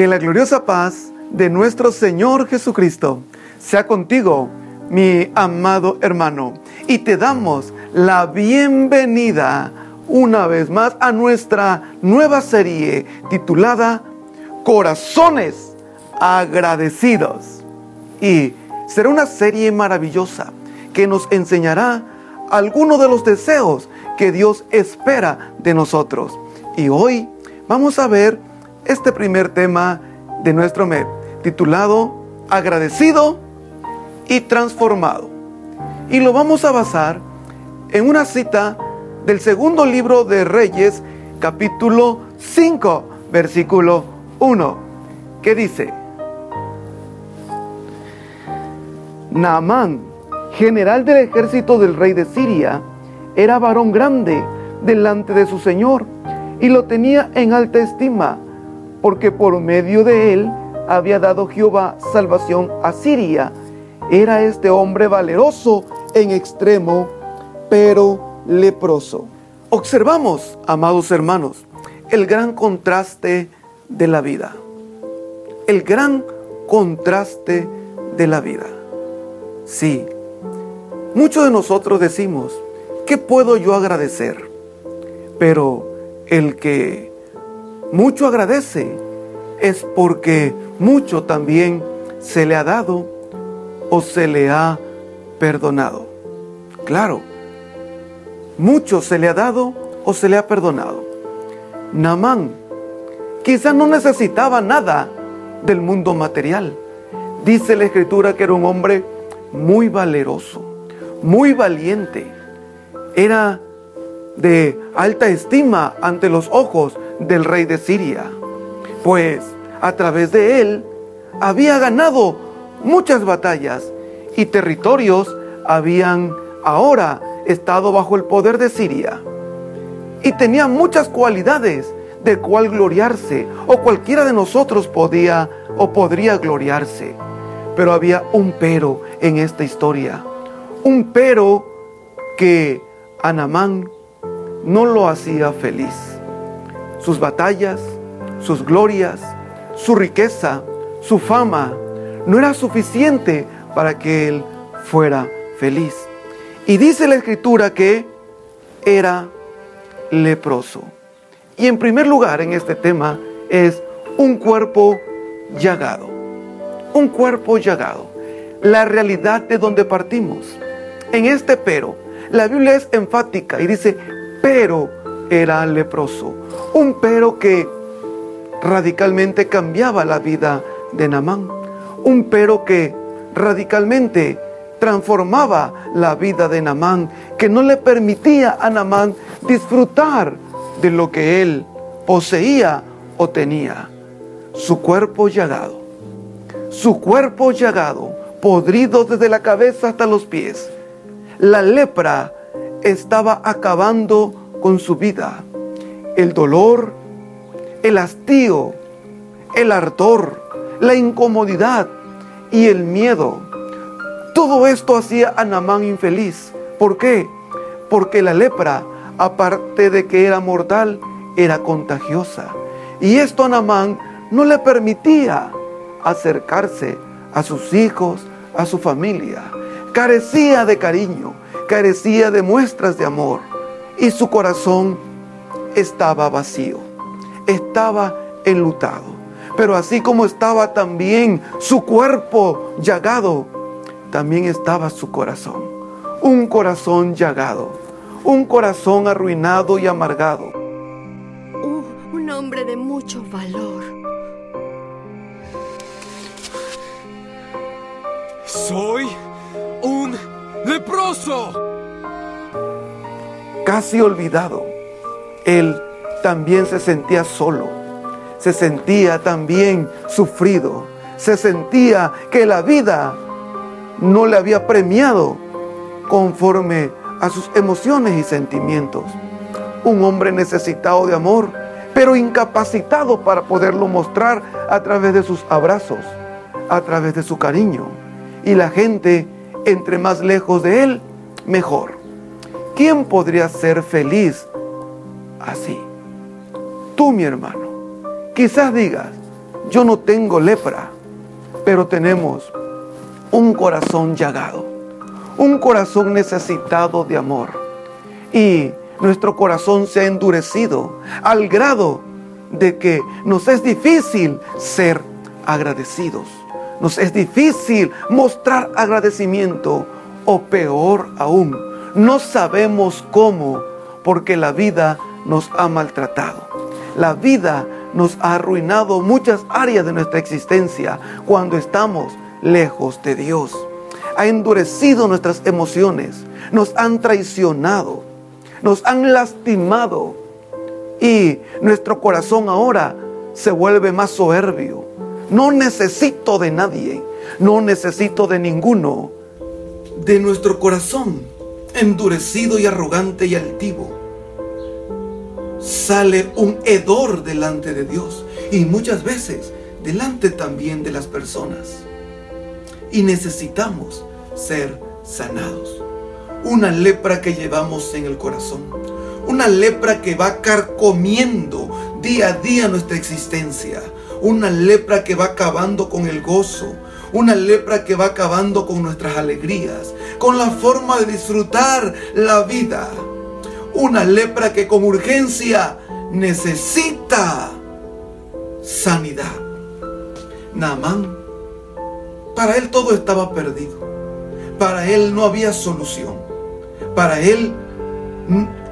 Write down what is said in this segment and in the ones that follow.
Que la gloriosa paz de nuestro Señor Jesucristo sea contigo, mi amado hermano. Y te damos la bienvenida una vez más a nuestra nueva serie titulada Corazones agradecidos. Y será una serie maravillosa que nos enseñará algunos de los deseos que Dios espera de nosotros. Y hoy vamos a ver este primer tema de nuestro mes, titulado Agradecido y Transformado. Y lo vamos a basar en una cita del segundo libro de Reyes, capítulo 5, versículo 1, que dice, Naamán, general del ejército del rey de Siria, era varón grande delante de su señor y lo tenía en alta estima, porque por medio de él había dado Jehová salvación a Siria. Era este hombre valeroso en extremo, pero leproso. Observamos, amados hermanos, el gran contraste de la vida. El gran contraste de la vida. Sí, muchos de nosotros decimos, ¿qué puedo yo agradecer? Pero el que mucho agradece es porque mucho también se le ha dado o se le ha perdonado. Claro, mucho se le ha dado o se le ha perdonado. Namán quizás no necesitaba nada del mundo material. Dice la escritura que era un hombre muy valeroso, muy valiente. Era de alta estima ante los ojos del rey de Siria, pues a través de él había ganado muchas batallas y territorios habían ahora estado bajo el poder de Siria. Y tenía muchas cualidades de cual gloriarse, o cualquiera de nosotros podía o podría gloriarse. Pero había un pero en esta historia, un pero que Anamán no lo hacía feliz. Sus batallas, sus glorias, su riqueza, su fama, no era suficiente para que él fuera feliz. Y dice la escritura que era leproso. Y en primer lugar en este tema es un cuerpo llagado. Un cuerpo llagado. La realidad de donde partimos. En este pero, la Biblia es enfática y dice, pero era leproso. Un pero que radicalmente cambiaba la vida de Namán. Un pero que radicalmente transformaba la vida de Namán, que no le permitía a Namán disfrutar de lo que él poseía o tenía. Su cuerpo llagado, su cuerpo llagado, podrido desde la cabeza hasta los pies. La lepra estaba acabando con su vida. El dolor, el hastío, el ardor, la incomodidad y el miedo. Todo esto hacía a Namán infeliz. ¿Por qué? Porque la lepra, aparte de que era mortal, era contagiosa. Y esto a Namán no le permitía acercarse a sus hijos, a su familia. Carecía de cariño, carecía de muestras de amor y su corazón estaba vacío, estaba enlutado. Pero así como estaba también su cuerpo llagado, también estaba su corazón. Un corazón llagado, un corazón arruinado y amargado. Uh, un hombre de mucho valor. Soy un leproso. Casi olvidado, él también se sentía solo, se sentía también sufrido, se sentía que la vida no le había premiado conforme a sus emociones y sentimientos. Un hombre necesitado de amor, pero incapacitado para poderlo mostrar a través de sus abrazos, a través de su cariño. Y la gente entre más lejos de Él, mejor. ¿Quién podría ser feliz así? Tú, mi hermano. Quizás digas, yo no tengo lepra, pero tenemos un corazón llagado, un corazón necesitado de amor. Y nuestro corazón se ha endurecido al grado de que nos es difícil ser agradecidos. Nos es difícil mostrar agradecimiento o peor aún, no sabemos cómo porque la vida nos ha maltratado. La vida nos ha arruinado muchas áreas de nuestra existencia cuando estamos lejos de Dios. Ha endurecido nuestras emociones, nos han traicionado, nos han lastimado y nuestro corazón ahora se vuelve más soberbio. No necesito de nadie, no necesito de ninguno. De nuestro corazón endurecido y arrogante y altivo sale un hedor delante de Dios y muchas veces delante también de las personas. Y necesitamos ser sanados. Una lepra que llevamos en el corazón. Una lepra que va carcomiendo día a día nuestra existencia. Una lepra que va acabando con el gozo. Una lepra que va acabando con nuestras alegrías. Con la forma de disfrutar la vida una lepra que con urgencia necesita sanidad. Naamán, para él todo estaba perdido. Para él no había solución. Para él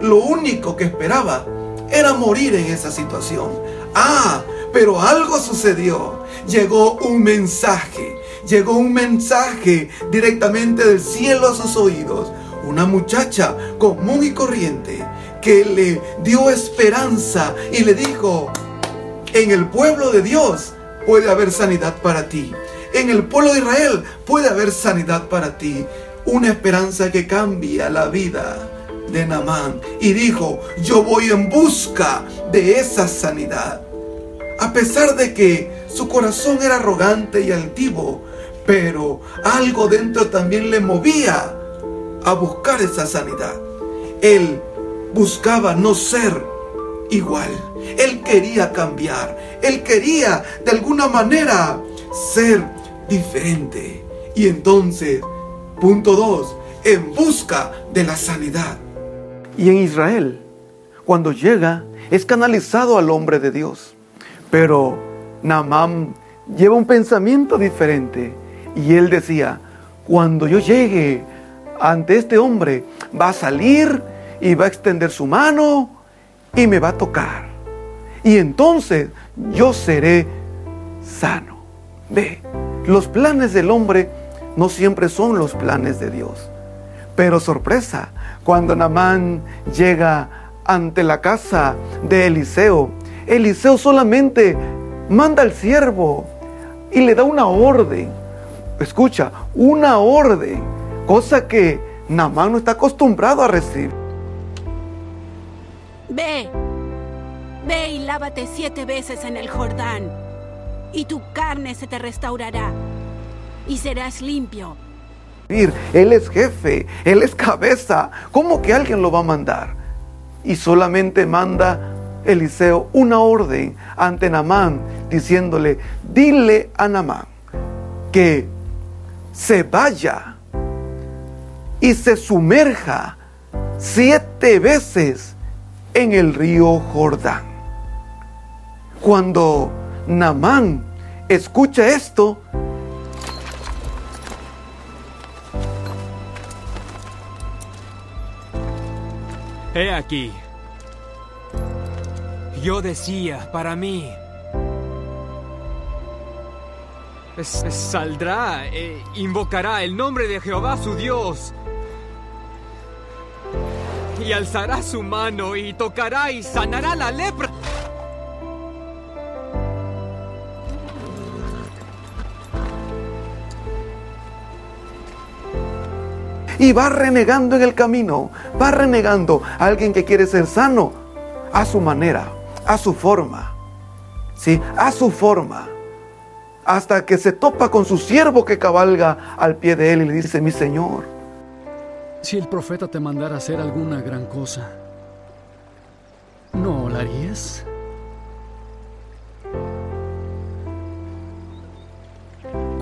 lo único que esperaba era morir en esa situación. Ah, pero algo sucedió. Llegó un mensaje. Llegó un mensaje directamente del cielo a sus oídos una muchacha común y corriente que le dio esperanza y le dijo, en el pueblo de Dios puede haber sanidad para ti. En el pueblo de Israel puede haber sanidad para ti. Una esperanza que cambia la vida de Naamán. Y dijo, yo voy en busca de esa sanidad. A pesar de que su corazón era arrogante y altivo, pero algo dentro también le movía a buscar esa sanidad. Él buscaba no ser igual. Él quería cambiar. Él quería de alguna manera ser diferente. Y entonces, punto dos, en busca de la sanidad. Y en Israel, cuando llega, es canalizado al hombre de Dios. Pero Naamán lleva un pensamiento diferente. Y él decía, cuando yo llegue ante este hombre, va a salir y va a extender su mano y me va a tocar. Y entonces yo seré sano. Ve, los planes del hombre no siempre son los planes de Dios. Pero sorpresa, cuando Namán llega ante la casa de Eliseo, Eliseo solamente manda al siervo y le da una orden. Escucha, una orden cosa que Namán no está acostumbrado a recibir. Ve, ve y lávate siete veces en el Jordán, y tu carne se te restaurará, y serás limpio. Él es jefe, él es cabeza. ¿Cómo que alguien lo va a mandar? Y solamente manda Eliseo una orden ante Namán, diciéndole, dile a Namán que se vaya y se sumerja siete veces en el río Jordán. Cuando Namán escucha esto, He aquí. Yo decía para mí. Saldrá e invocará el nombre de Jehová su Dios y alzará su mano y tocará y sanará la lepra. Y va renegando en el camino, va renegando a alguien que quiere ser sano a su manera, a su forma, ¿sí? A su forma. Hasta que se topa con su siervo que cabalga al pie de él y le dice, mi Señor, si el profeta te mandara hacer alguna gran cosa, ¿no la harías?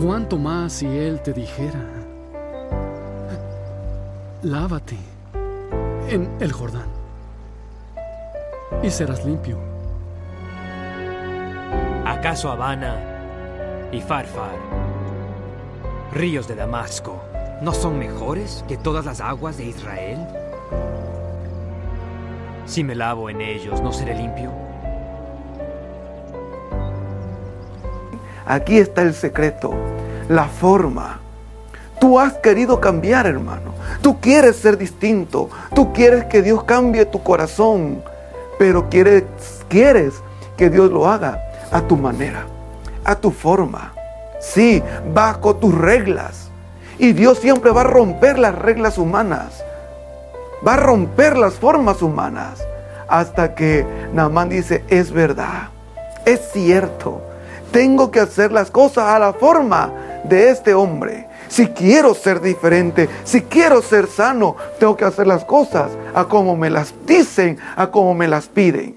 ¿Cuánto más si él te dijera, lávate en el Jordán y serás limpio? ¿Acaso Habana y Farfar, ríos de Damasco, no son mejores que todas las aguas de Israel? Si me lavo en ellos, ¿no seré limpio? Aquí está el secreto, la forma. Tú has querido cambiar, hermano. Tú quieres ser distinto. Tú quieres que Dios cambie tu corazón. Pero quieres, quieres que Dios lo haga a tu manera, a tu forma. Sí, bajo tus reglas. Y Dios siempre va a romper las reglas humanas. Va a romper las formas humanas. Hasta que Naamán dice, es verdad, es cierto. Tengo que hacer las cosas a la forma de este hombre. Si quiero ser diferente, si quiero ser sano, tengo que hacer las cosas a como me las dicen, a como me las piden.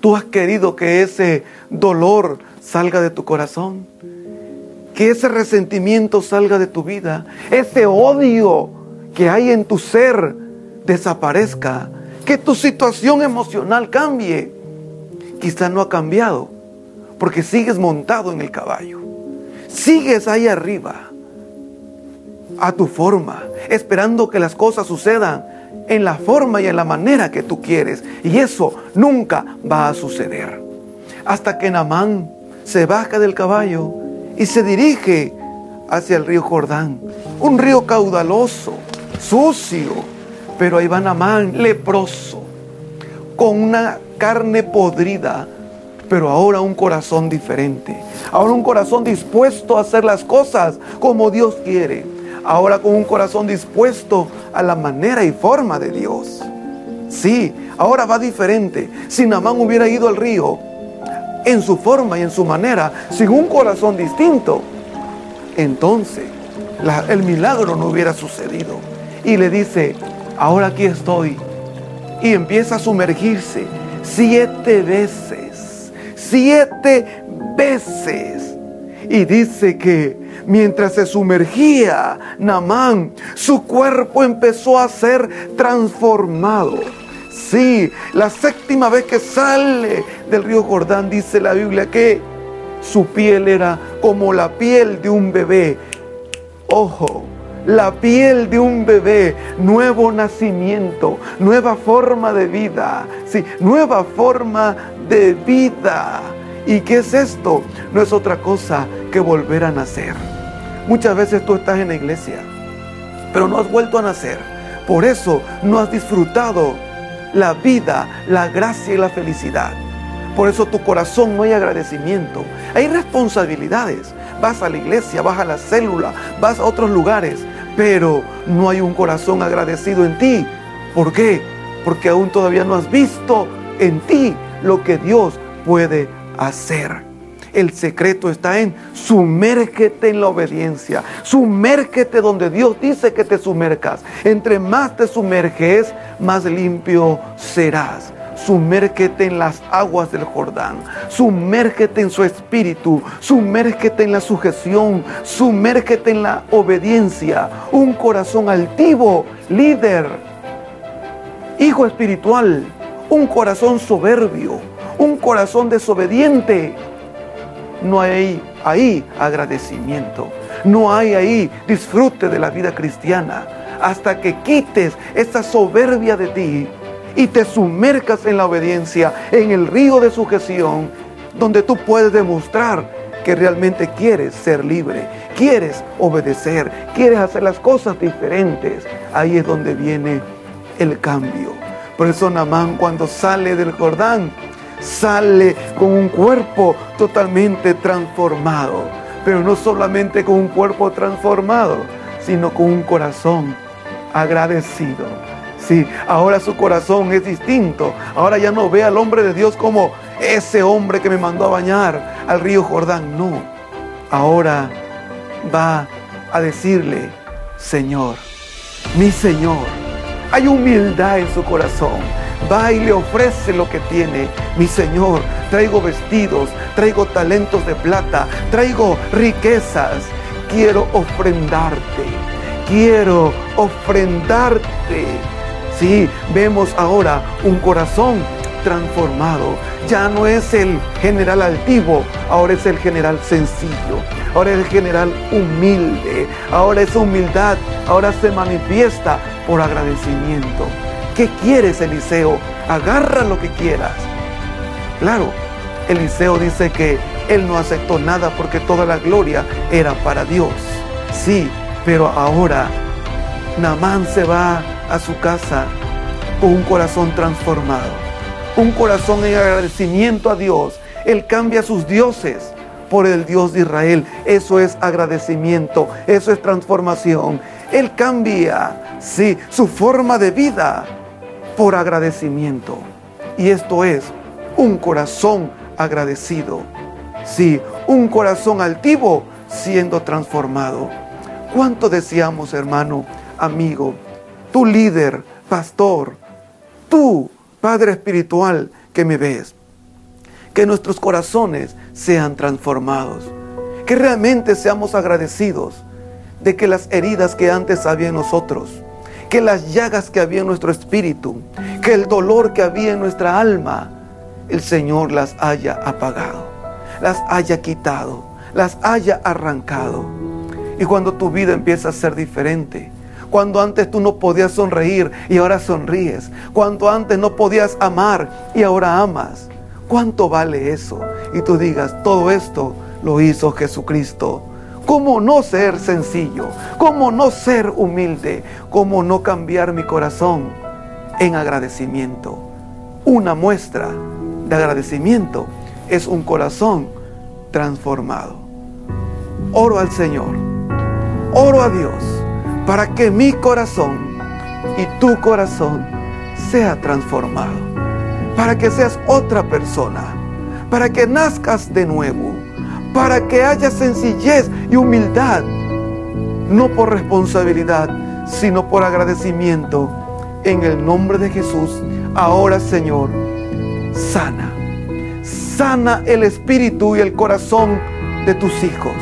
Tú has querido que ese dolor salga de tu corazón, que ese resentimiento salga de tu vida, ese odio que hay en tu ser desaparezca, que tu situación emocional cambie. Quizá no ha cambiado porque sigues montado en el caballo, sigues ahí arriba a tu forma, esperando que las cosas sucedan en la forma y en la manera que tú quieres. Y eso nunca va a suceder. Hasta que Namán se baja del caballo y se dirige hacia el río Jordán. Un río caudaloso, sucio, pero ahí va Namán leproso, con una carne podrida, pero ahora un corazón diferente. Ahora un corazón dispuesto a hacer las cosas como Dios quiere ahora con un corazón dispuesto a la manera y forma de Dios. Sí, ahora va diferente. Si Namán hubiera ido al río en su forma y en su manera, sin un corazón distinto, entonces el milagro no hubiera sucedido. Y le dice, ahora aquí estoy. Y empieza a sumergirse siete veces, siete veces. Y dice que Mientras se sumergía Namán, su cuerpo empezó a ser transformado. Sí, la séptima vez que sale del río Jordán, dice la Biblia que su piel era como la piel de un bebé. Ojo, la piel de un bebé, nuevo nacimiento, nueva forma de vida, sí, nueva forma de vida. ¿Y qué es esto? No es otra cosa que volver a nacer. Muchas veces tú estás en la iglesia, pero no has vuelto a nacer. Por eso no has disfrutado la vida, la gracia y la felicidad. Por eso tu corazón no hay agradecimiento. Hay responsabilidades. Vas a la iglesia, vas a la célula, vas a otros lugares, pero no hay un corazón agradecido en ti. ¿Por qué? Porque aún todavía no has visto en ti lo que Dios puede hacer. El secreto está en sumérgete en la obediencia. Sumérgete donde Dios dice que te sumercas. Entre más te sumerges, más limpio serás. Sumérgete en las aguas del Jordán. Sumérgete en su espíritu. Sumérgete en la sujeción. Sumérgete en la obediencia. Un corazón altivo, líder, hijo espiritual. Un corazón soberbio. Un corazón desobediente no hay ahí agradecimiento, no hay ahí disfrute de la vida cristiana, hasta que quites esa soberbia de ti y te sumercas en la obediencia, en el río de sujeción, donde tú puedes demostrar que realmente quieres ser libre, quieres obedecer, quieres hacer las cosas diferentes. Ahí es donde viene el cambio. Por eso Namán cuando sale del Jordán, sale con un cuerpo totalmente transformado. Pero no solamente con un cuerpo transformado, sino con un corazón agradecido. Sí, ahora su corazón es distinto. Ahora ya no ve al hombre de Dios como ese hombre que me mandó a bañar al río Jordán. No. Ahora va a decirle, Señor, mi Señor. Hay humildad en su corazón va y le ofrece lo que tiene. Mi Señor, traigo vestidos, traigo talentos de plata, traigo riquezas. Quiero ofrendarte. Quiero ofrendarte. Sí, vemos ahora un corazón transformado. Ya no es el general altivo, ahora es el general sencillo. Ahora es el general humilde. Ahora esa humildad, ahora se manifiesta por agradecimiento. ¿Qué quieres, Eliseo? Agarra lo que quieras. Claro, Eliseo dice que él no aceptó nada porque toda la gloria era para Dios. Sí, pero ahora Namán se va a su casa con un corazón transformado un corazón en agradecimiento a Dios. Él cambia sus dioses por el Dios de Israel. Eso es agradecimiento, eso es transformación. Él cambia, sí, su forma de vida por agradecimiento. Y esto es un corazón agradecido. Sí, un corazón altivo siendo transformado. ¿Cuánto deseamos, hermano, amigo, tu líder, pastor, tú Padre espiritual que me ves, que nuestros corazones sean transformados, que realmente seamos agradecidos de que las heridas que antes había en nosotros, que las llagas que había en nuestro espíritu, que el dolor que había en nuestra alma, el Señor las haya apagado, las haya quitado, las haya arrancado. Y cuando tu vida empieza a ser diferente, cuando antes tú no podías sonreír y ahora sonríes. Cuando antes no podías amar y ahora amas. ¿Cuánto vale eso? Y tú digas, todo esto lo hizo Jesucristo. ¿Cómo no ser sencillo? ¿Cómo no ser humilde? ¿Cómo no cambiar mi corazón en agradecimiento? Una muestra de agradecimiento es un corazón transformado. Oro al Señor. Oro a Dios para que mi corazón y tu corazón sea transformado, para que seas otra persona, para que nazcas de nuevo, para que haya sencillez y humildad, no por responsabilidad, sino por agradecimiento. En el nombre de Jesús, ahora Señor, sana, sana el espíritu y el corazón de tus hijos,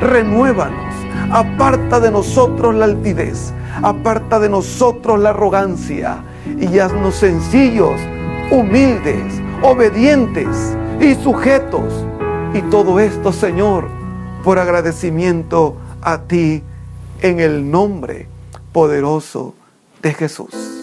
renuévanos. Aparta de nosotros la altivez, aparta de nosotros la arrogancia. Y haznos sencillos, humildes, obedientes y sujetos. Y todo esto, Señor, por agradecimiento a ti en el nombre poderoso de Jesús.